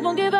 Voici give perles,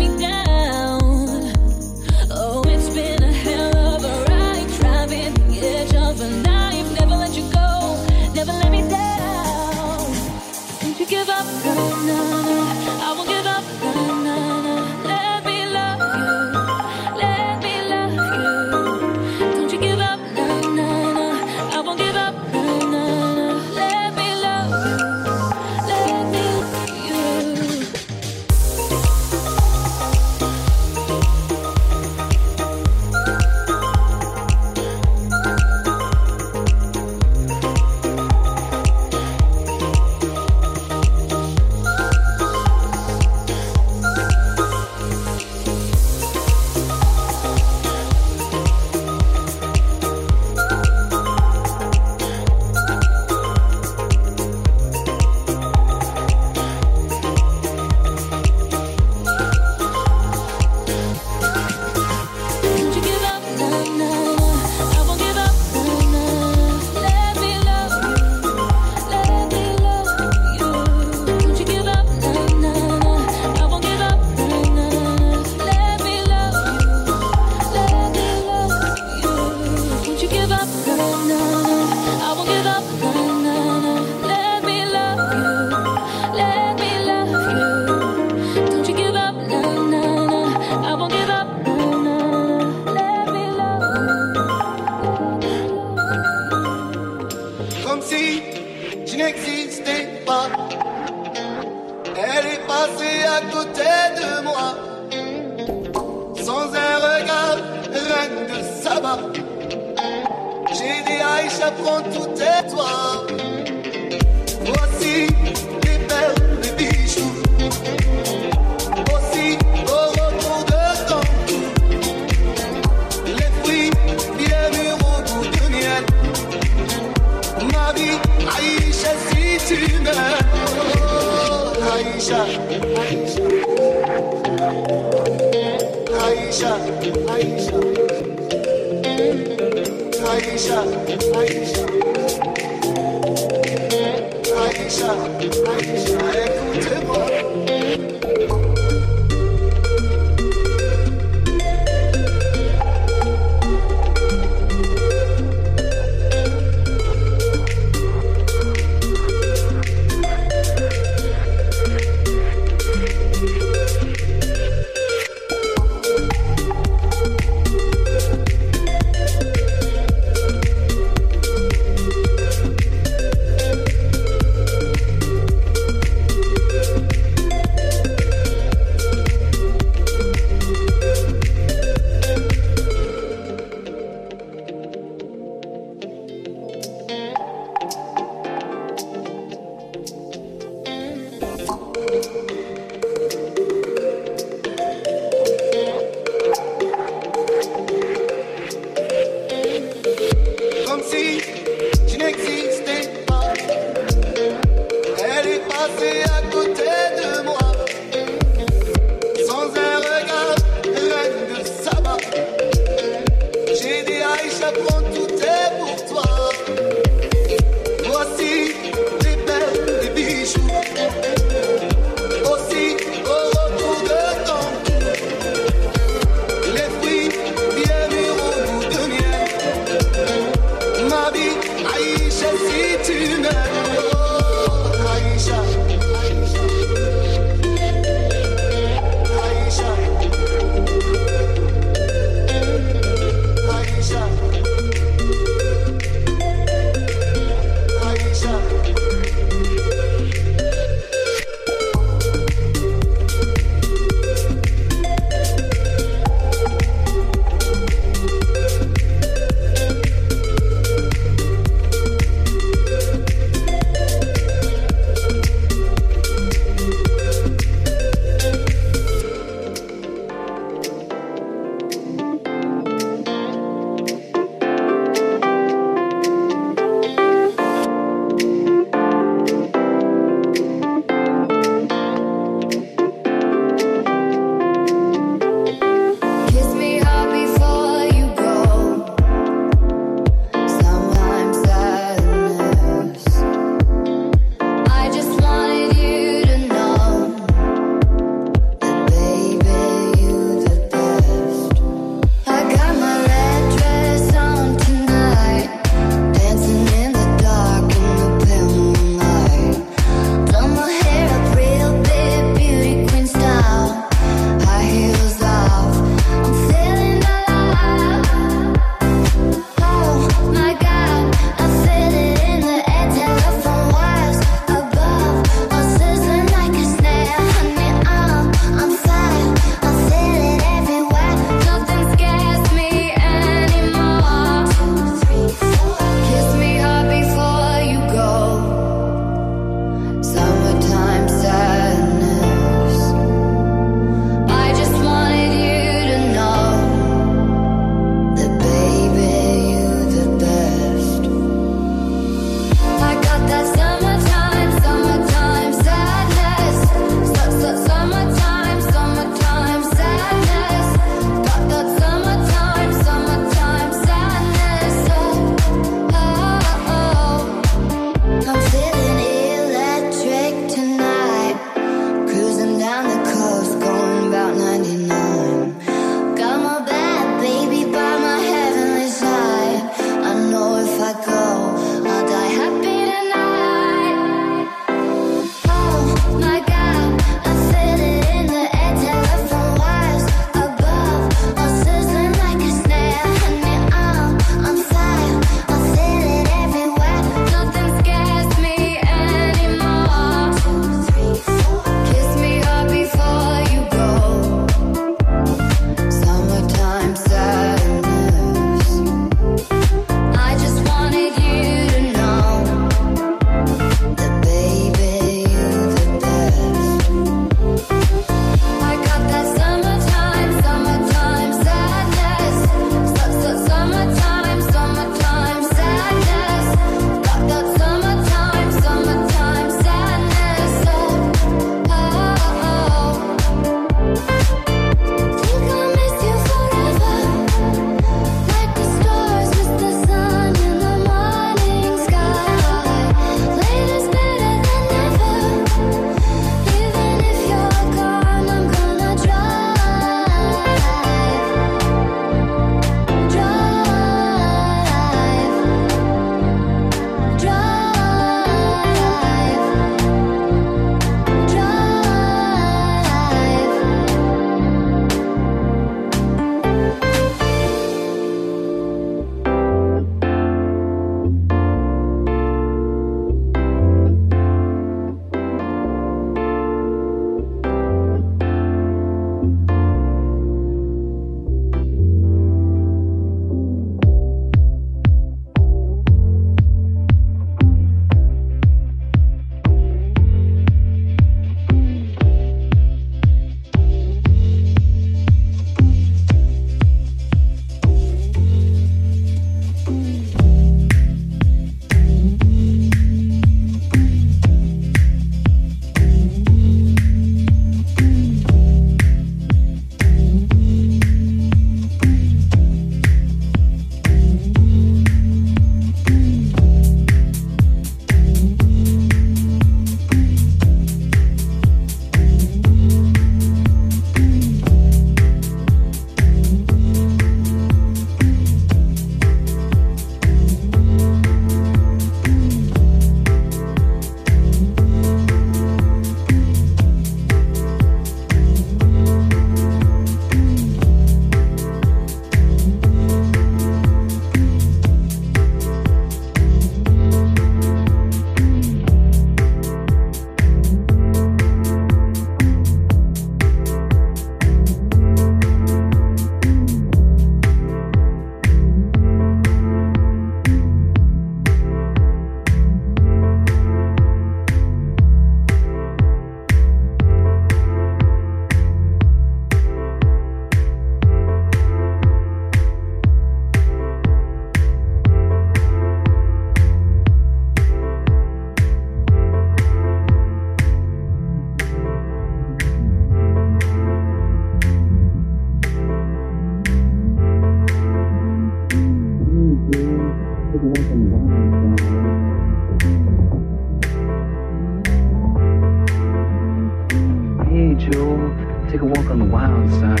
take a walk on the wild side.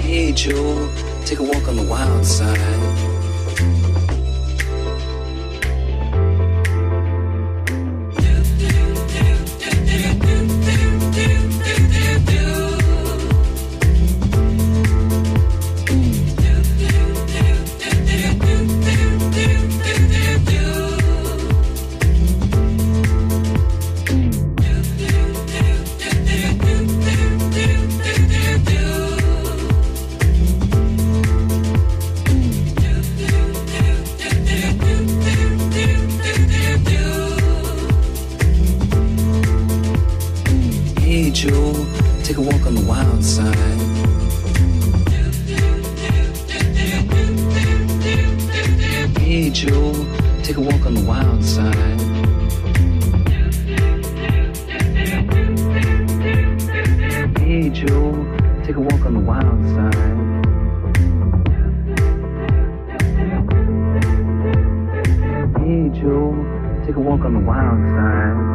Hey Joe, take a walk on the wild side. walk on the wild side.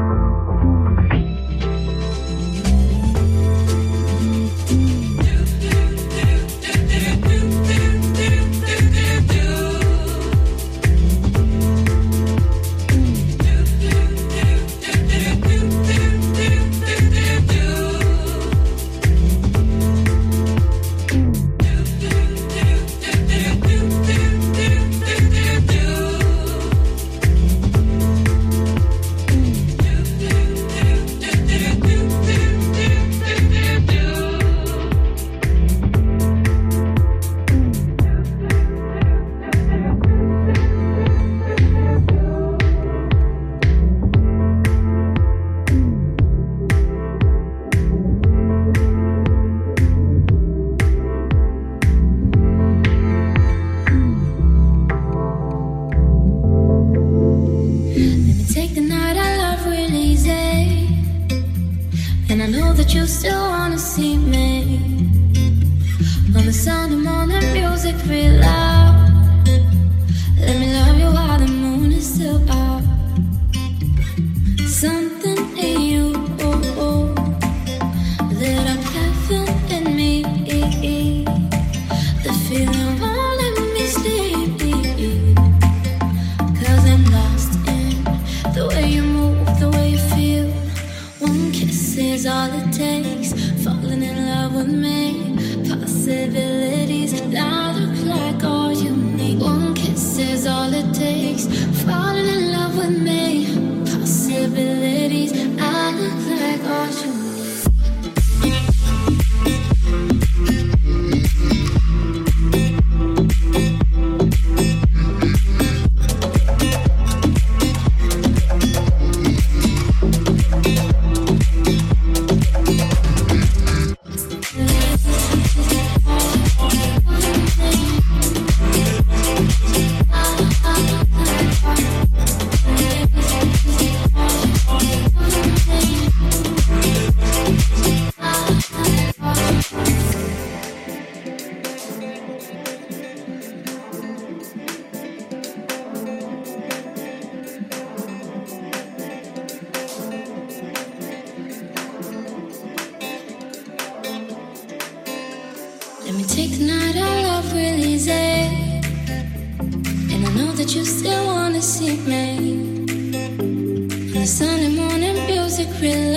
realize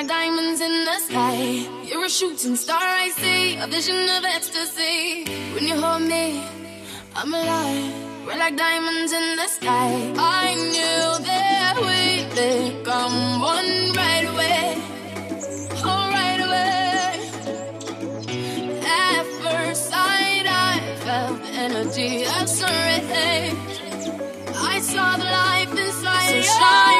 like diamonds in the sky. You're a shooting star, I see. A vision of ecstasy. When you hold me, I'm alive. We're like diamonds in the sky. I knew that we would come one right away. Oh, right away. At first sight, I felt the energy of sunrise. I saw the life inside. So shine.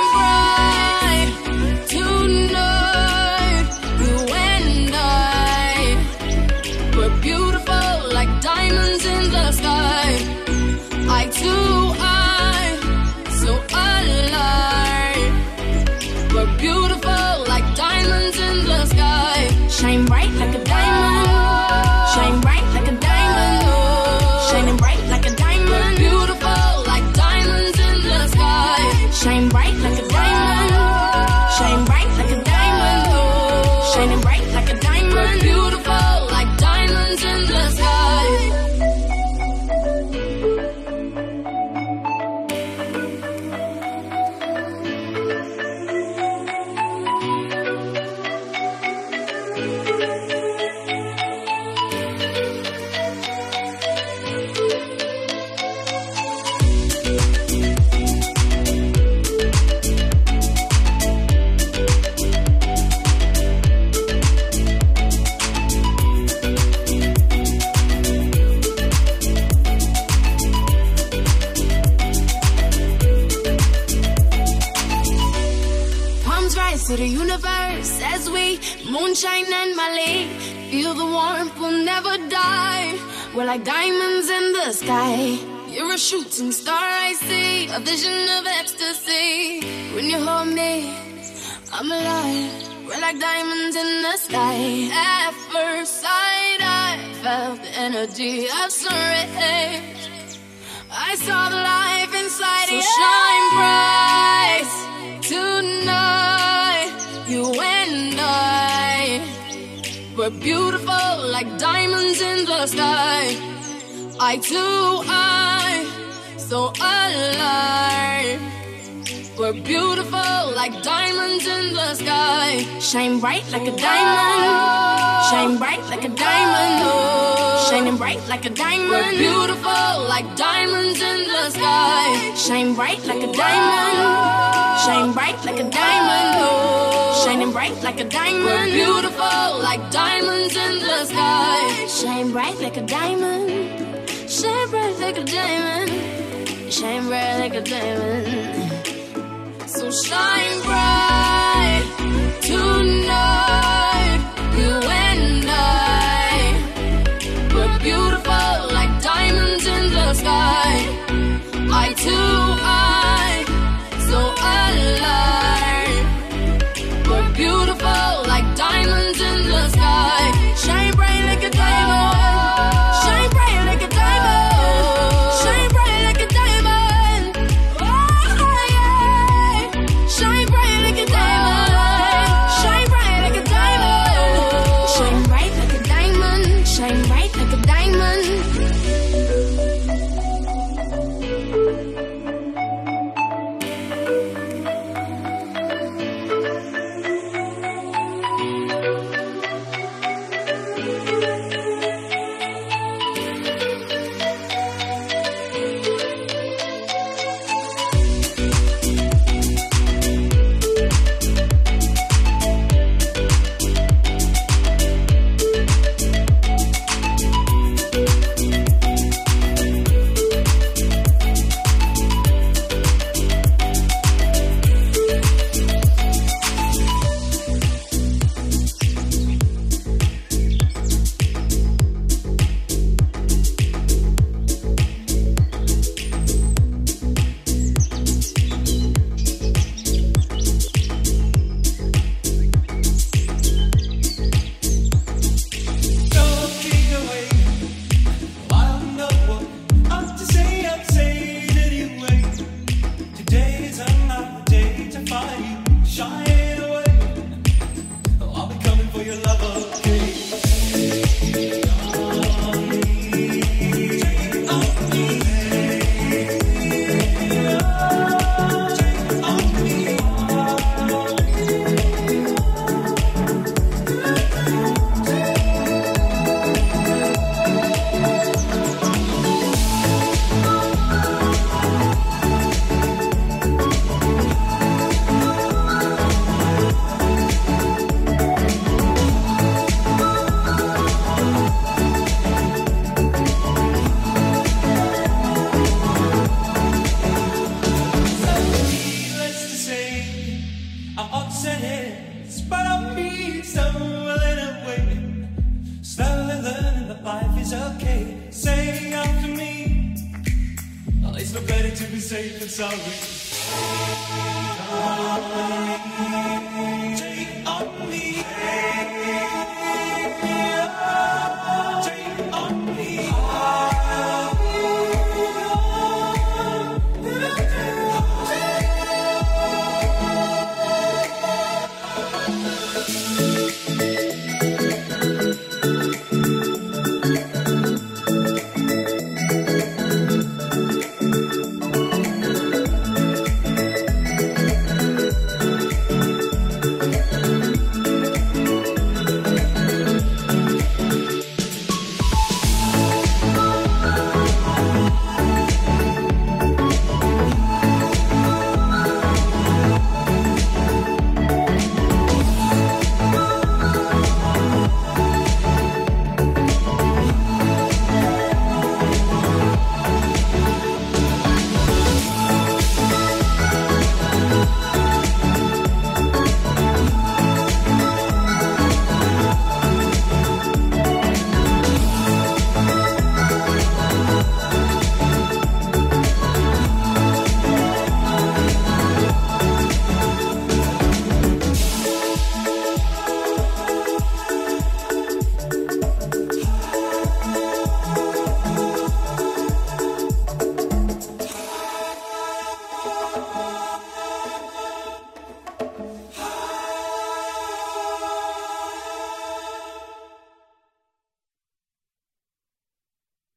You're a shooting star, I see. A vision of ecstasy. When you hold me, I'm alive. We're like diamonds in the sky. At first sight, I felt the energy of rays. I saw the life inside so you. shine bright tonight. You and I were beautiful like diamonds in the sky. I too, I so alive. We're beautiful like diamonds in the sky. Shine bright like a diamond. Shine bright like a diamond. Shining bright like a diamond. We're beautiful like diamonds in the sky. Shine bright like a diamond. Shine bright like a diamond. Shining bright like a diamond. We're beautiful like diamonds in the sky. Shine bright like a diamond. Shine bright like a diamond. Shine bright like a diamond. So shine bright tonight, you and I. We're beautiful like diamonds in the sky. I too, I,